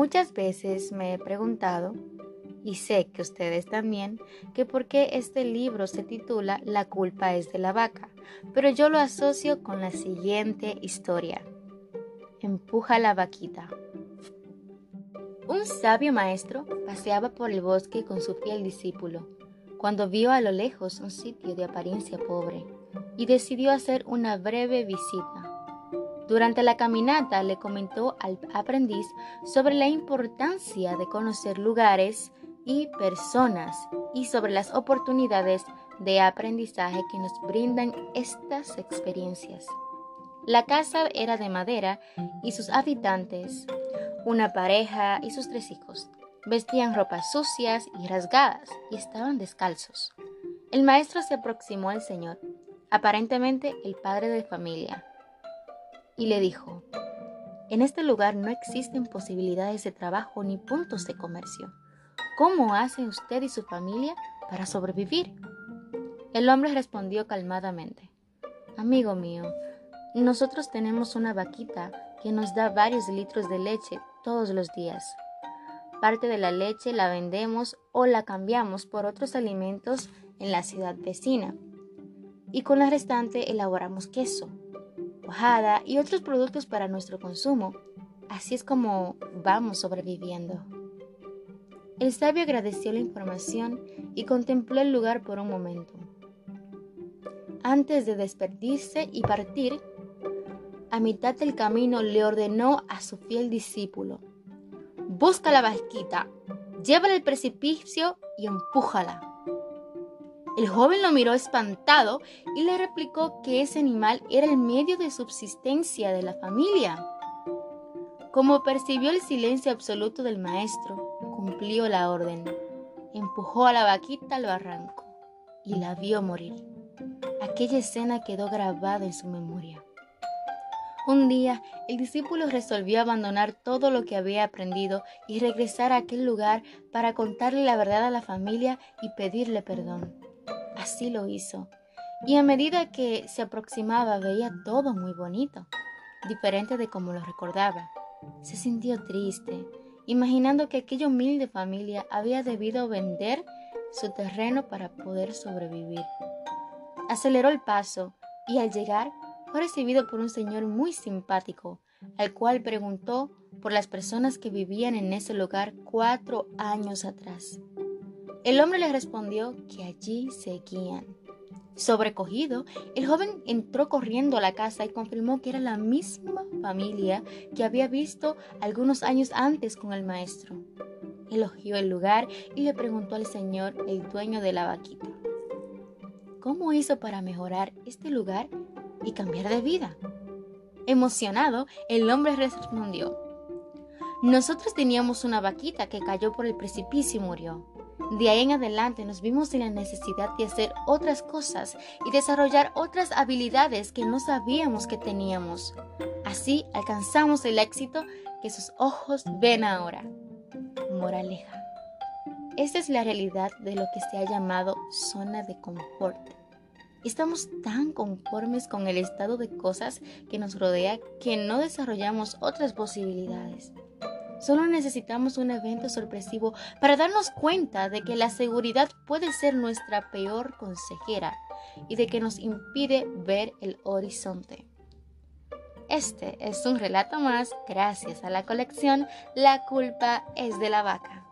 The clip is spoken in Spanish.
Muchas veces me he preguntado, y sé que ustedes también, que por qué este libro se titula La culpa es de la vaca, pero yo lo asocio con la siguiente historia. Empuja la vaquita. Un sabio maestro paseaba por el bosque con su fiel discípulo, cuando vio a lo lejos un sitio de apariencia pobre, y decidió hacer una breve visita. Durante la caminata le comentó al aprendiz sobre la importancia de conocer lugares y personas y sobre las oportunidades de aprendizaje que nos brindan estas experiencias. La casa era de madera y sus habitantes, una pareja y sus tres hijos, vestían ropas sucias y rasgadas y estaban descalzos. El maestro se aproximó al Señor, aparentemente el padre de familia, y le dijo, en este lugar no existen posibilidades de trabajo ni puntos de comercio. ¿Cómo hace usted y su familia para sobrevivir? El hombre respondió calmadamente, Amigo mío, nosotros tenemos una vaquita que nos da varios litros de leche todos los días. Parte de la leche la vendemos o la cambiamos por otros alimentos en la ciudad vecina. Y con la restante elaboramos queso, y otros productos para nuestro consumo. Así es como vamos sobreviviendo. El sabio agradeció la información y contempló el lugar por un momento. Antes de despedirse y partir, a mitad del camino le ordenó a su fiel discípulo, busca la vasquita, llévala al precipicio y empújala. El joven lo miró espantado y le replicó que ese animal era el medio de subsistencia de la familia. Como percibió el silencio absoluto del maestro, cumplió la orden. Empujó a la vaquita al barranco y la vio morir. Aquella escena quedó grabada en su memoria. Un día el discípulo resolvió abandonar todo lo que había aprendido y regresar a aquel lugar para contarle la verdad a la familia y pedirle perdón. Así lo hizo. Y a medida que se aproximaba veía todo muy bonito, diferente de como lo recordaba. Se sintió triste, imaginando que aquella humilde familia había debido vender su terreno para poder sobrevivir. Aceleró el paso y al llegar fue recibido por un señor muy simpático, al cual preguntó por las personas que vivían en ese lugar cuatro años atrás. El hombre le respondió que allí seguían. Sobrecogido, el joven entró corriendo a la casa y confirmó que era la misma familia que había visto algunos años antes con el maestro. Elogió el lugar y le preguntó al señor, el dueño de la vaquita, ¿cómo hizo para mejorar este lugar y cambiar de vida? Emocionado, el hombre respondió, nosotros teníamos una vaquita que cayó por el precipicio y murió. De ahí en adelante nos vimos en la necesidad de hacer otras cosas y desarrollar otras habilidades que no sabíamos que teníamos. Así alcanzamos el éxito que sus ojos ven ahora. Moraleja. Esta es la realidad de lo que se ha llamado zona de confort. Estamos tan conformes con el estado de cosas que nos rodea que no desarrollamos otras posibilidades. Solo necesitamos un evento sorpresivo para darnos cuenta de que la seguridad puede ser nuestra peor consejera y de que nos impide ver el horizonte. Este es un relato más gracias a la colección La culpa es de la vaca.